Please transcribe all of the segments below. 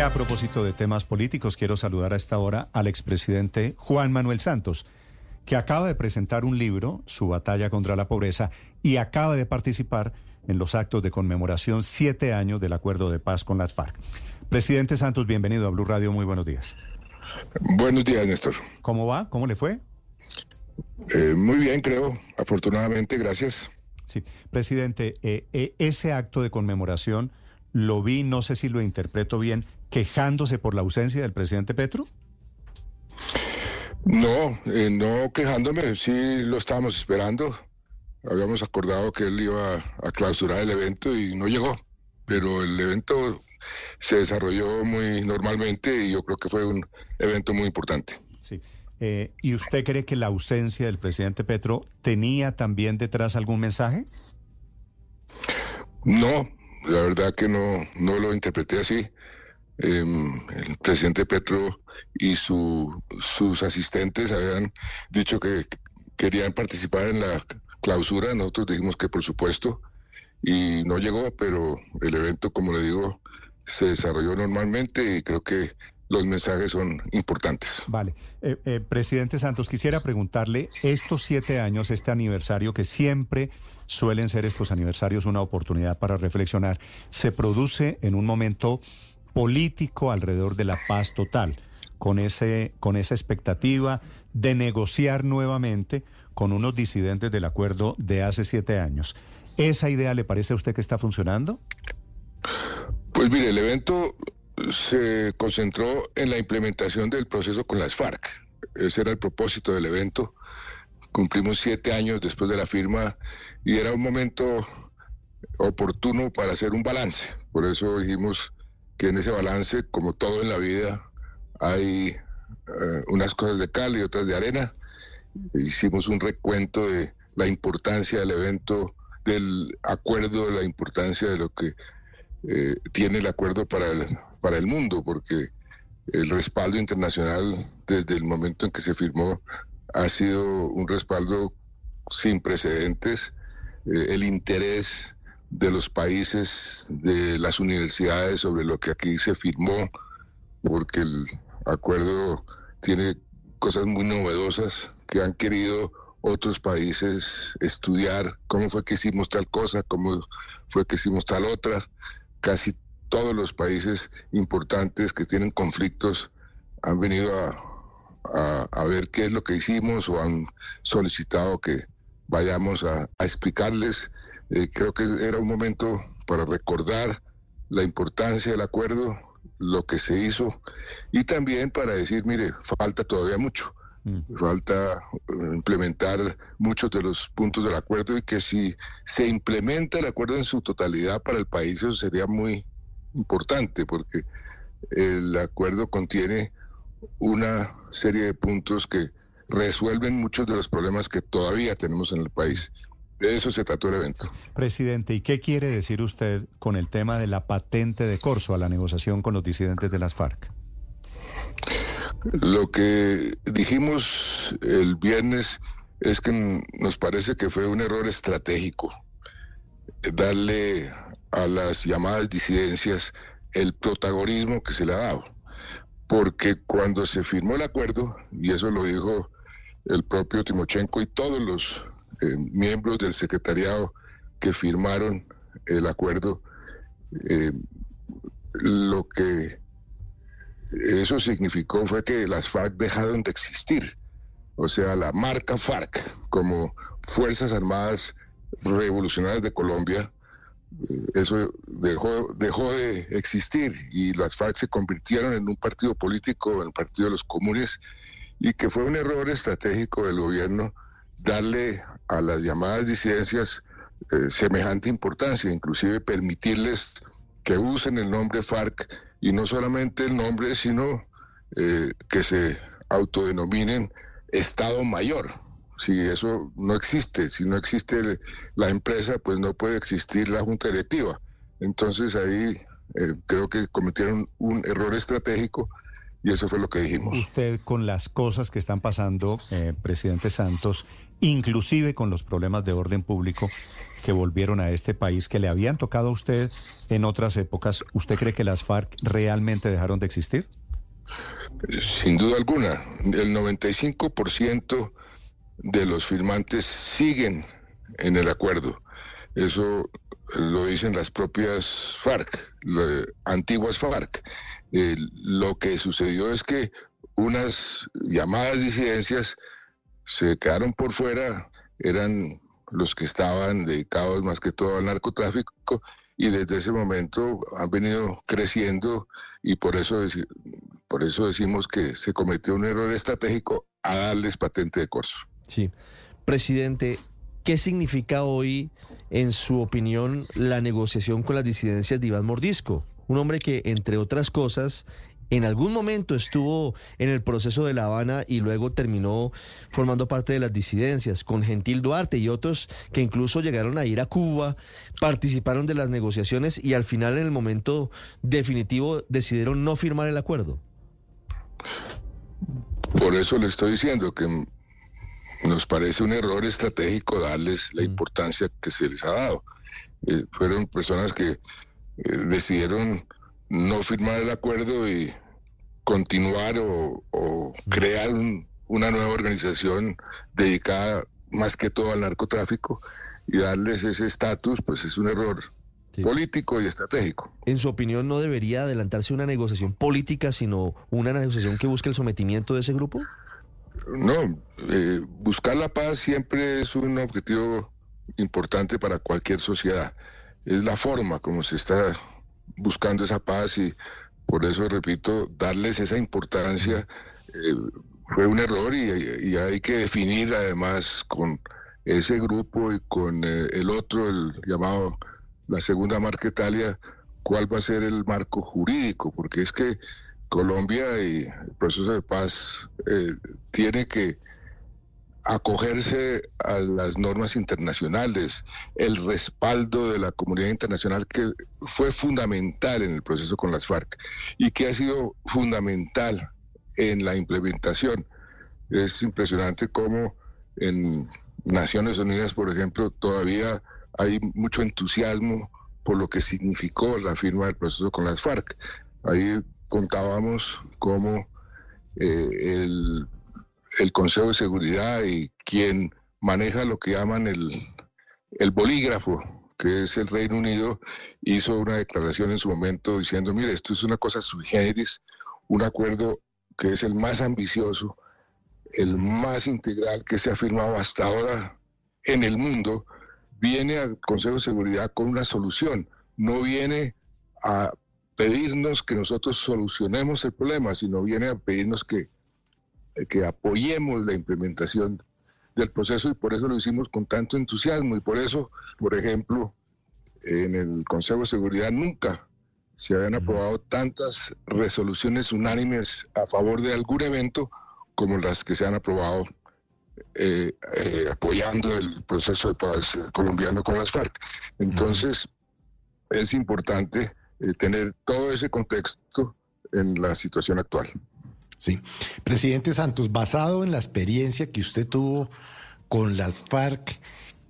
A propósito de temas políticos, quiero saludar a esta hora al expresidente Juan Manuel Santos, que acaba de presentar un libro, Su batalla contra la pobreza, y acaba de participar en los actos de conmemoración siete años del acuerdo de paz con las FARC. Presidente Santos, bienvenido a Blue Radio, muy buenos días. Buenos días, Néstor. ¿Cómo va? ¿Cómo le fue? Eh, muy bien, creo, afortunadamente, gracias. Sí, presidente, eh, eh, ese acto de conmemoración lo vi, no sé si lo interpreto bien, quejándose por la ausencia del presidente Petro. No, no quejándome, sí lo estábamos esperando. Habíamos acordado que él iba a clausurar el evento y no llegó, pero el evento se desarrolló muy normalmente y yo creo que fue un evento muy importante. Sí. Eh, ¿Y usted cree que la ausencia del presidente Petro tenía también detrás algún mensaje? No, la verdad que no, no lo interpreté así. Em, el presidente Petro y su, sus asistentes habían dicho que querían participar en la clausura. Nosotros dijimos que por supuesto y no llegó, pero el evento, como le digo, se desarrolló normalmente y creo que los mensajes son importantes. Vale. Eh, eh, presidente Santos, quisiera preguntarle, estos siete años, este aniversario, que siempre suelen ser estos aniversarios una oportunidad para reflexionar, se produce en un momento político alrededor de la paz total, con, ese, con esa expectativa de negociar nuevamente con unos disidentes del acuerdo de hace siete años. ¿Esa idea le parece a usted que está funcionando? Pues mire, el evento se concentró en la implementación del proceso con las FARC. Ese era el propósito del evento. Cumplimos siete años después de la firma y era un momento oportuno para hacer un balance. Por eso dijimos que en ese balance, como todo en la vida, hay eh, unas cosas de cal y otras de arena. Hicimos un recuento de la importancia del evento, del acuerdo, la importancia de lo que eh, tiene el acuerdo para el, para el mundo, porque el respaldo internacional desde el momento en que se firmó ha sido un respaldo sin precedentes. Eh, el interés de los países, de las universidades sobre lo que aquí se firmó, porque el acuerdo tiene cosas muy novedosas que han querido otros países estudiar cómo fue que hicimos tal cosa, cómo fue que hicimos tal otra. Casi todos los países importantes que tienen conflictos han venido a, ver qué es lo que hicimos o han solicitado que vayamos a, explicarles. Eh, creo que era un momento para recordar la importancia del acuerdo, lo que se hizo y también para decir, mire, falta todavía mucho. Mm. Falta implementar muchos de los puntos del acuerdo y que si se implementa el acuerdo en su totalidad para el país, eso sería muy, importante porque el acuerdo contiene una serie de puntos que resuelven muchos de los problemas que todavía tenemos en el país. De eso se trató el evento. Presidente, ¿y qué quiere decir usted con el tema de la patente de corso a la negociación con los disidentes de las FARC? Lo que dijimos el viernes es que nos parece que fue un error estratégico darle a las llamadas disidencias el protagonismo que se le ha dado. Porque cuando se firmó el acuerdo, y eso lo dijo el propio Timochenko y todos los eh, miembros del secretariado que firmaron el acuerdo, eh, lo que eso significó fue que las FARC dejaron de existir. O sea, la marca FARC como Fuerzas Armadas Revolucionarias de Colombia eso dejó, dejó de existir y las FARC se convirtieron en un partido político, en el Partido de los Comunes, y que fue un error estratégico del gobierno darle a las llamadas disidencias eh, semejante importancia, inclusive permitirles que usen el nombre FARC y no solamente el nombre, sino eh, que se autodenominen Estado Mayor si eso no existe, si no existe la empresa, pues no puede existir la junta directiva. Entonces ahí eh, creo que cometieron un error estratégico y eso fue lo que dijimos. Usted con las cosas que están pasando, eh, presidente Santos, inclusive con los problemas de orden público que volvieron a este país, que le habían tocado a usted en otras épocas, ¿usted cree que las FARC realmente dejaron de existir? Sin duda alguna, el 95% de los firmantes siguen en el acuerdo. Eso lo dicen las propias FARC, antiguas FARC. Eh, lo que sucedió es que unas llamadas disidencias se quedaron por fuera, eran los que estaban dedicados más que todo al narcotráfico y desde ese momento han venido creciendo y por eso, por eso decimos que se cometió un error estratégico a darles patente de corso. Sí. Presidente, ¿qué significa hoy, en su opinión, la negociación con las disidencias de Iván Mordisco? Un hombre que, entre otras cosas, en algún momento estuvo en el proceso de La Habana y luego terminó formando parte de las disidencias, con Gentil Duarte y otros que incluso llegaron a ir a Cuba, participaron de las negociaciones y al final en el momento definitivo decidieron no firmar el acuerdo. Por eso le estoy diciendo que nos parece un error estratégico darles la mm. importancia que se les ha dado. Eh, fueron personas que eh, decidieron no firmar el acuerdo y continuar o, crear una nueva organización dedicada más que todo al narcotráfico y darles ese estatus, pues es un error político y estratégico. En su opinión, ¿no debería adelantarse una negociación política, sino una negociación que busque el sometimiento de ese grupo? No, eh, buscar la paz siempre es un objetivo importante para cualquier sociedad. Es la forma como se está buscando esa paz y por eso repito, darles esa importancia eh, fue un error y, hay que definir además con ese grupo y con eh, el otro, el llamado la segunda marca Italia, cuál va a ser el marco jurídico, porque es que Colombia y el proceso de paz eh, tiene que acogerse a las normas internacionales, el respaldo de la comunidad internacional que fue fundamental en el proceso con las FARC y que ha sido fundamental en la implementación. Es impresionante cómo en Naciones Unidas, por ejemplo, todavía hay mucho entusiasmo por lo que significó la firma del proceso con las FARC. Ahí contábamos cómo eh, el el Consejo de Seguridad y quien maneja lo que llaman el, el bolígrafo, que es el Reino Unido, hizo una declaración en su momento diciendo, mire, esto es una cosa sui un acuerdo que es el más ambicioso, el más integral que se ha firmado hasta ahora en el mundo, viene al Consejo de Seguridad con una solución, no viene a pedirnos que nosotros solucionemos el problema, sino viene a pedirnos que que apoyemos la implementación del proceso y por eso lo hicimos con tanto entusiasmo y por eso, por ejemplo, en el Consejo de Seguridad nunca se habían aprobado tantas resoluciones unánimes a favor de algún evento como las que se han aprobado eh, eh, apoyando el proceso de paz colombiano con las FARC. Entonces, es importante eh, tener todo ese contexto en la situación actual. Sí. Presidente Santos, basado en la experiencia que usted tuvo con las FARC,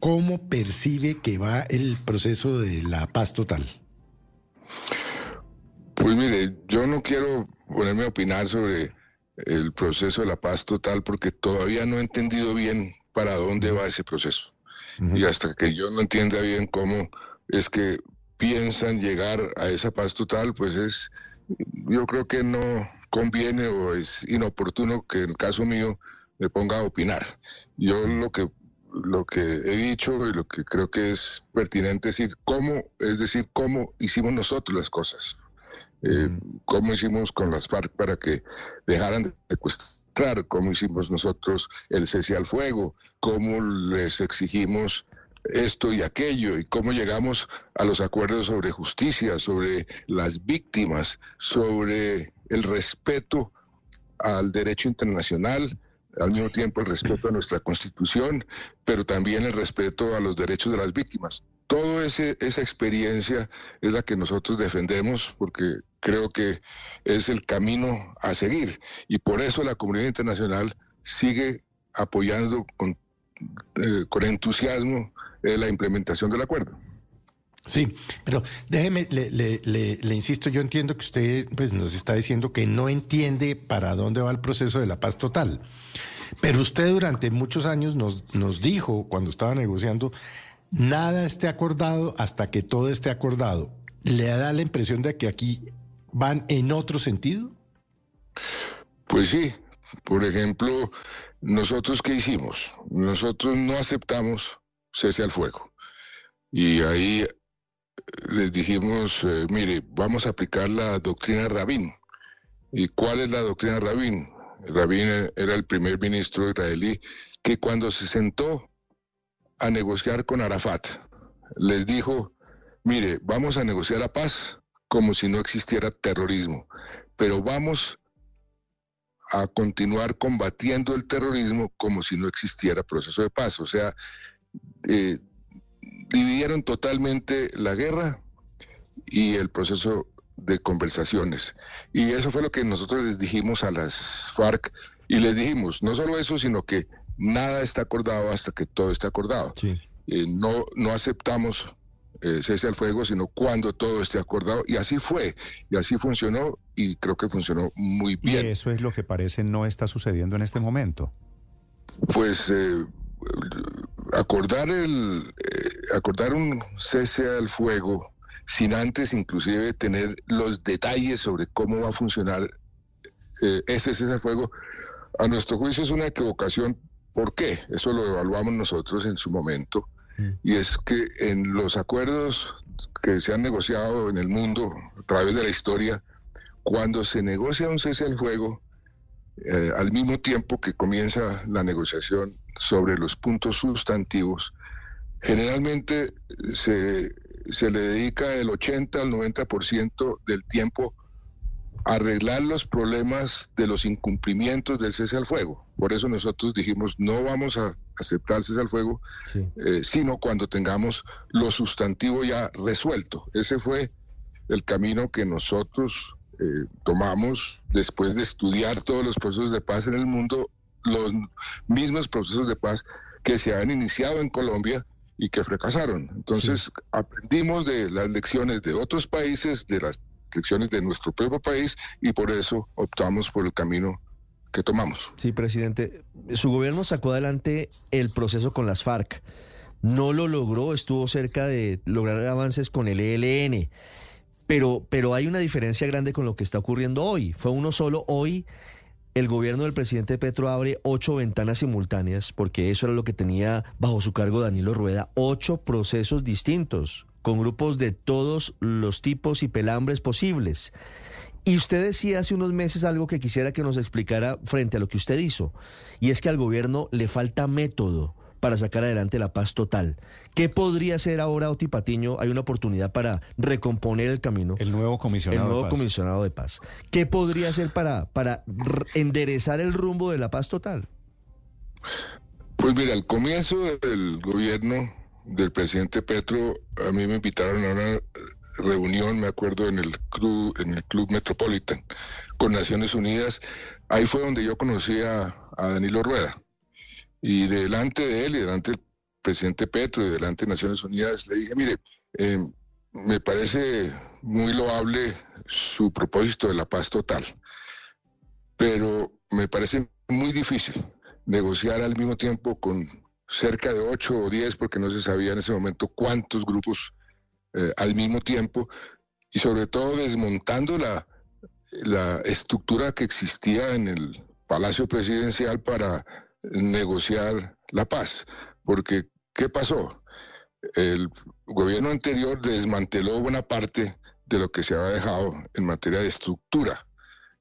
¿cómo percibe que va el proceso de la paz total? Pues mire, yo no quiero ponerme a opinar sobre el proceso de la paz total porque todavía no he entendido bien para dónde va ese proceso. Y hasta que yo no entienda bien cómo es que piensan llegar a esa paz total, pues es, yo creo que no, conviene o es inoportuno que en el caso mío me ponga a opinar. Yo lo que lo que he dicho y lo que creo que es pertinente es decir cómo, es decir, cómo hicimos nosotros las cosas, eh, cómo hicimos con las FARC para que dejaran de secuestrar, cómo hicimos nosotros el cese al fuego, cómo les exigimos esto y aquello y cómo llegamos a los acuerdos sobre justicia, sobre las víctimas, sobre el respeto al derecho internacional, al mismo tiempo el respeto a nuestra constitución, pero también el respeto a los derechos de las víctimas. Toda esa experiencia es la que nosotros defendemos porque creo que es el camino a seguir. Y por eso la comunidad internacional sigue apoyando con, eh, con entusiasmo eh, la implementación del acuerdo. Sí, pero déjeme, le, le, le, insisto, yo entiendo que usted pues, nos está diciendo que no entiende para dónde va el proceso de la paz total. Pero usted durante muchos años nos, nos dijo, cuando estaba negociando, nada esté acordado hasta que todo esté acordado. ¿Le da la impresión de que aquí van en otro sentido? Pues sí. Por ejemplo, nosotros qué hicimos? Nosotros no aceptamos cese al fuego. Y ahí les dijimos, eh, mire, vamos a aplicar la doctrina Rabin. ¿Y cuál es la doctrina Rabin? Rabin era el primer ministro israelí que cuando se sentó a negociar con Arafat, les dijo, mire, vamos a negociar la paz como si no existiera terrorismo, pero vamos a continuar combatiendo el terrorismo como si no existiera proceso de paz. O sea, eh, dividieron totalmente la guerra y el proceso de conversaciones. Y eso fue lo que nosotros les dijimos a las FARC y les dijimos, no solo eso, sino que nada está acordado hasta que todo esté acordado. Eh, no, no aceptamos eh, cese al fuego, sino cuando todo esté acordado. Y así fue, y así funcionó, y creo que funcionó muy bien. Y eso es lo que parece no está sucediendo en este momento. Pues eh, acordar el eh, acordar un cese al fuego sin antes inclusive tener los detalles sobre cómo va a funcionar eh, ese cese al fuego a nuestro juicio es una equivocación ¿por qué? eso lo evaluamos nosotros en su momento mm. y es que en los acuerdos que se han negociado en el mundo a través de la historia cuando se negocia un cese al fuego eh, al mismo tiempo que comienza la negociación sobre los puntos sustantivos, generalmente se, se le dedica el 80 al 90% del tiempo a arreglar los problemas de los incumplimientos del cese al fuego. Por eso nosotros dijimos no vamos a aceptar cese al fuego, eh, sino cuando tengamos lo sustantivo ya resuelto. Ese fue el camino que nosotros eh, tomamos después de estudiar todos los procesos de paz en el mundo, los mismos procesos de paz que se han iniciado en Colombia y que fracasaron. Entonces aprendimos de las lecciones de otros países, de las lecciones de nuestro propio país y por eso optamos por el camino que tomamos. Sí, presidente, su gobierno sacó adelante el proceso con las FARC. No lo logró, estuvo cerca de lograr avances con el ELN. Pero, pero hay una diferencia grande con lo que está ocurriendo hoy. Fue uno solo hoy. El gobierno del presidente Petro abre ocho ventanas simultáneas, porque eso era lo que tenía bajo su cargo Danilo Rueda, ocho procesos distintos, con grupos de todos los tipos y pelambres posibles. Y usted decía hace unos meses algo que quisiera que nos explicara frente a lo que usted hizo, y es que al gobierno le falta método para sacar adelante la paz total. ¿Qué podría hacer ahora Oti Patiño? Hay una oportunidad para recomponer el camino. El nuevo comisionado, el nuevo de, paz. comisionado de paz. ¿Qué podría hacer para, para enderezar el rumbo de la paz total? Pues mira, al comienzo del gobierno del presidente Petro, a mí me invitaron a una reunión, me acuerdo, en el club, en el club Metropolitan con Naciones Unidas. Ahí fue donde yo conocí a Danilo Rueda. Y delante de él y delante del presidente Petro y delante de Naciones Unidas le dije, mire, eh, me parece muy loable su propósito de la paz total, pero me parece muy difícil negociar al mismo tiempo con cerca de ocho o diez, porque no se sabía en ese momento cuántos grupos eh, al mismo tiempo, y sobre todo desmontando la, la estructura que existía en el Palacio Presidencial para negociar la paz. Porque, ¿qué pasó? El gobierno anterior desmanteló buena parte de lo que se había dejado en materia de estructura,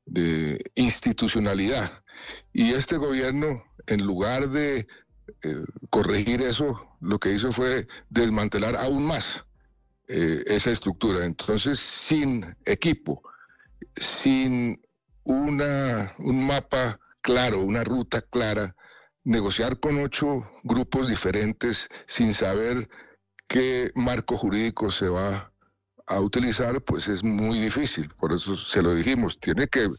de institucionalidad. Y este gobierno, en lugar de eh, corregir eso, lo que hizo fue desmantelar aún más eh, esa estructura. Entonces, sin equipo, sin una, un mapa claro, una ruta clara, negociar con ocho grupos diferentes sin saber qué marco jurídico se va a utilizar, pues es muy difícil. Por eso se lo dijimos, tiene que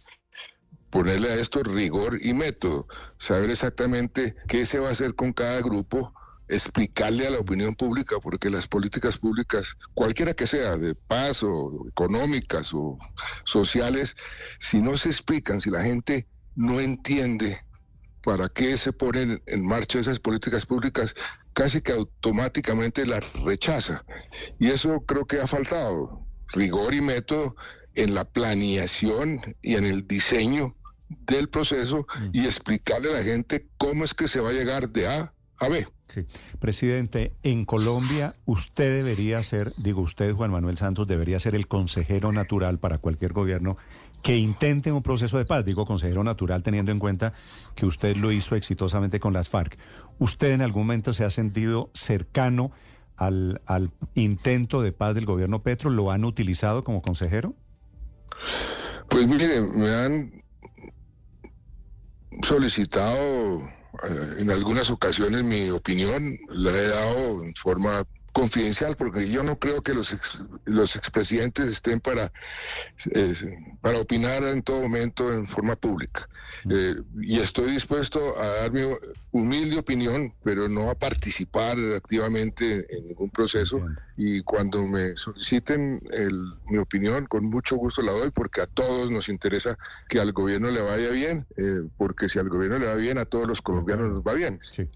ponerle a esto rigor y método, saber exactamente qué se va a hacer con cada grupo, explicarle a la opinión pública, porque las políticas públicas, cualquiera que sea, de paz o económicas o sociales, si no se explican, si la gente no entiende para qué se ponen en marcha esas políticas públicas, casi que automáticamente las rechaza. Y eso creo que ha faltado, rigor y método en la planeación y en el diseño del proceso mm. y explicarle a la gente cómo es que se va a llegar de A a B. Sí. Presidente, en Colombia usted debería ser, digo usted, Juan Manuel Santos, debería ser el consejero natural para cualquier gobierno que intente un proceso de paz. Digo consejero natural teniendo en cuenta que usted lo hizo exitosamente con las FARC. ¿Usted en algún momento se ha sentido cercano al, al intento de paz del gobierno Petro? ¿Lo han utilizado como consejero? Pues mire, me han solicitado eh, en algunas ocasiones mi opinión, la he dado en forma confidencial, porque yo no creo que los, los expresidentes estén para, para opinar en todo momento en forma pública. Eh, y estoy dispuesto a dar mi humilde opinión, pero no a participar activamente en ningún proceso. Y cuando me soliciten mi opinión, con mucho gusto la doy, porque a todos nos interesa que al gobierno le vaya bien, eh, porque si al gobierno le va bien, a todos los colombianos nos va bien. Sí.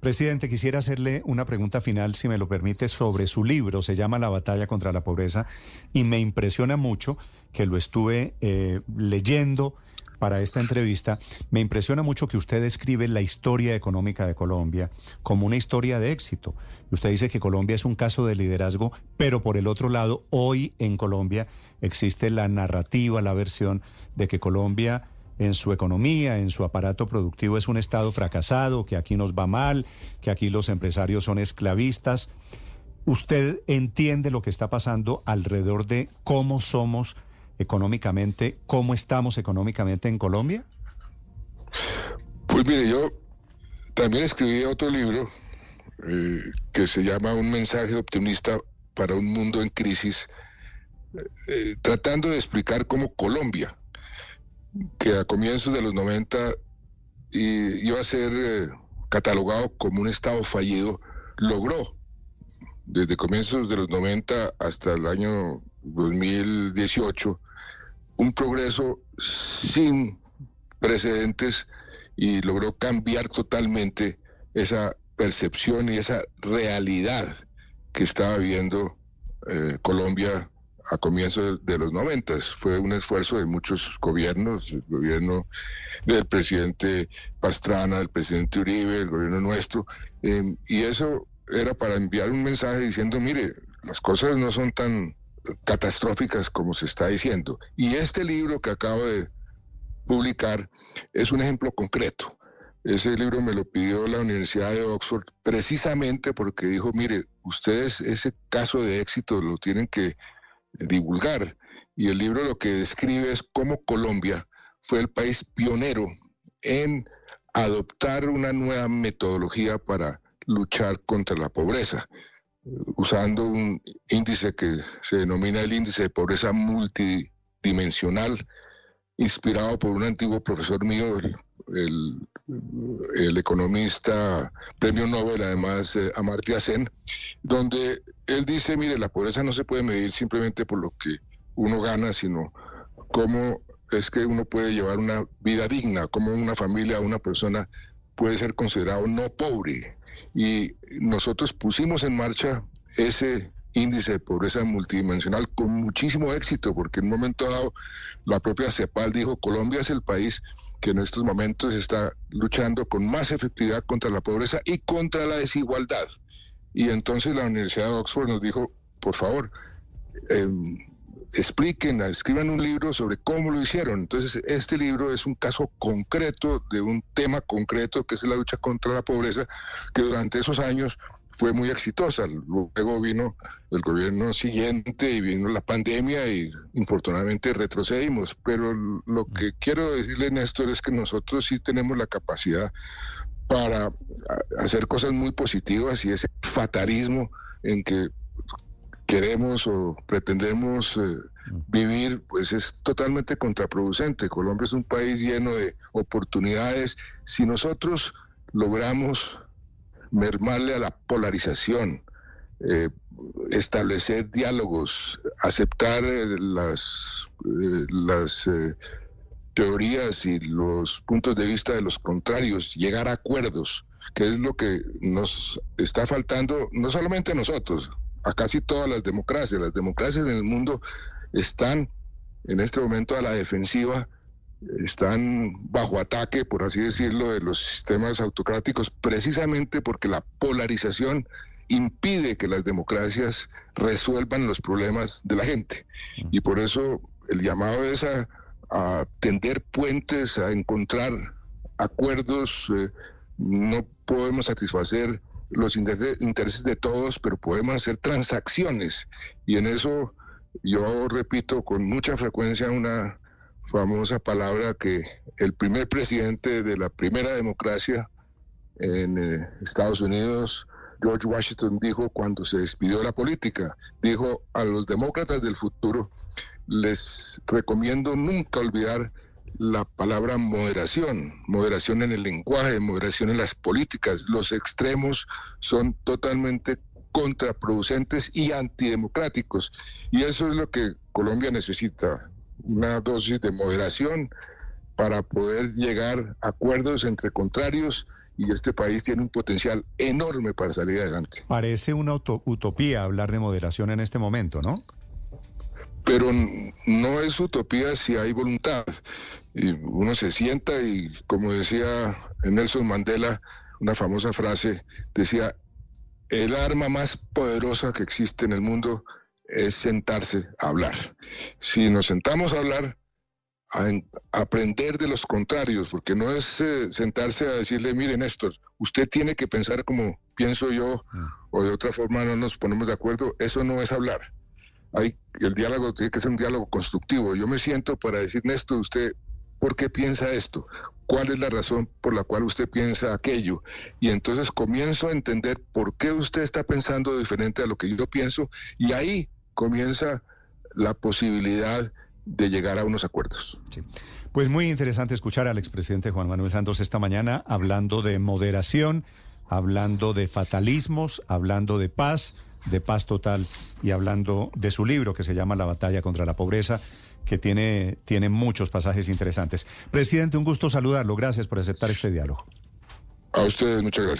Presidente, quisiera hacerle una pregunta final, si me lo permite, sobre su libro. Se llama La batalla contra la pobreza y me impresiona mucho que lo estuve eh, leyendo para esta entrevista. Me impresiona mucho que usted describe la historia económica de Colombia como una historia de éxito. Usted dice que Colombia es un caso de liderazgo, pero por el otro lado, hoy en Colombia existe la narrativa, la versión de que Colombia en su economía, en su aparato productivo es un Estado fracasado, que aquí nos va mal, que aquí los empresarios son esclavistas. ¿Usted entiende lo que está pasando alrededor de cómo somos económicamente, cómo estamos económicamente en Colombia? Pues mire, yo también escribí otro libro eh, que se llama Un mensaje optimista para un mundo en crisis, eh, tratando de explicar cómo Colombia, que a comienzos de los 90 iba a ser eh, catalogado como un Estado fallido, logró desde comienzos de los 90 hasta el año 2018 un progreso sin precedentes y logró cambiar totalmente esa percepción y esa realidad que estaba viviendo eh, Colombia a comienzos de, los noventas. Fue un esfuerzo de muchos gobiernos, el gobierno del presidente Pastrana, del presidente Uribe, el gobierno nuestro, em, y eso era para enviar un mensaje diciendo, mire, las cosas no son tan catastróficas como se está diciendo. Y este libro que acabo de publicar es un ejemplo concreto. Ese libro me lo pidió la Universidad de Oxford precisamente porque dijo, mire, ustedes ese caso de éxito lo tienen que divulgar. Y el libro lo que describe es cómo Colombia fue el país pionero en adoptar una nueva metodología para luchar contra la pobreza, usando un índice que se denomina el índice de pobreza multidimensional, inspirado por un antiguo profesor mío, el, el, economista premio Nobel, además, eh, Amartya Sen, donde él dice, mire, la pobreza no se puede medir simplemente por lo que uno gana, sino cómo es que uno puede llevar una vida digna, cómo una familia, una persona puede ser considerado no pobre. Y nosotros pusimos en marcha ese índice de pobreza multidimensional con muchísimo éxito, porque en un momento dado la propia CEPAL dijo, Colombia es el país que en estos momentos está luchando con más efectividad contra la pobreza y contra la desigualdad. Y entonces la Universidad de Oxford nos dijo, por favor, em, expliquen, escriban un libro sobre cómo lo hicieron. Entonces, este libro es un caso concreto de un tema concreto que es la lucha contra la pobreza, que durante esos años fue muy exitosa. Luego vino el gobierno siguiente y vino la pandemia y infortunadamente retrocedimos. Pero lo que quiero decirle, Néstor, es que nosotros sí tenemos la capacidad para hacer cosas muy positivas y ese fatalismo en que queremos o pretendemos eh, vivir, pues es totalmente contraproducente. Colombia es un país lleno de oportunidades. Si nosotros logramos mermarle a la polarización, eh, establecer diálogos, aceptar eh, las, las teorías y los puntos de vista de los contrarios, llegar a acuerdos, que es lo que nos está faltando, no solamente a nosotros, a casi todas las democracias. Las democracias en el mundo están en este momento a la defensiva, están bajo ataque, por así decirlo, de los sistemas autocráticos, precisamente porque la polarización impide que las democracias resuelvan los problemas de la gente. Y por eso el llamado es a, tender puentes, a encontrar acuerdos. Eh, no podemos satisfacer los intereses de todos, pero podemos hacer transacciones. Y en eso yo repito con mucha frecuencia una famosa palabra que el primer presidente de la primera democracia en eh, Estados Unidos, George Washington, dijo cuando se despidió de la política, dijo a los demócratas del futuro, les recomiendo nunca olvidar la palabra moderación, moderación en el lenguaje, moderación en las políticas. Los extremos son totalmente contraproducentes y antidemocráticos. Y eso es lo que Colombia necesita, una dosis de moderación para poder llegar a acuerdos entre contrarios y este país tiene un potencial enorme para salir adelante. Parece una utopía hablar de moderación en este momento, ¿no? pero no es utopía si hay voluntad. Y uno se sienta y, como decía Nelson Mandela, una famosa frase, decía, el arma más poderosa que existe en el mundo es sentarse a hablar. Si nos sentamos a hablar, a, aprender de los contrarios, porque no es eh, sentarse a decirle, mire Néstor, usted tiene que pensar como pienso yo, mm. o de otra forma no nos ponemos de acuerdo, eso no es hablar hay, el diálogo tiene que ser un diálogo constructivo. Yo me siento para decir, Néstor, usted, ¿por qué piensa esto? ¿Cuál es la razón por la cual usted piensa aquello? Y entonces comienzo a entender por qué usted está pensando diferente a lo que yo pienso y ahí comienza la posibilidad de llegar a unos acuerdos. Pues muy interesante escuchar al expresidente Juan Manuel Santos esta mañana hablando de moderación, hablando de fatalismos, hablando de paz de paz total y hablando de su libro que se llama La batalla contra la pobreza, que tiene, tiene muchos pasajes interesantes. Presidente, un gusto saludarlo. Gracias por aceptar este diálogo. A ustedes, muchas gracias.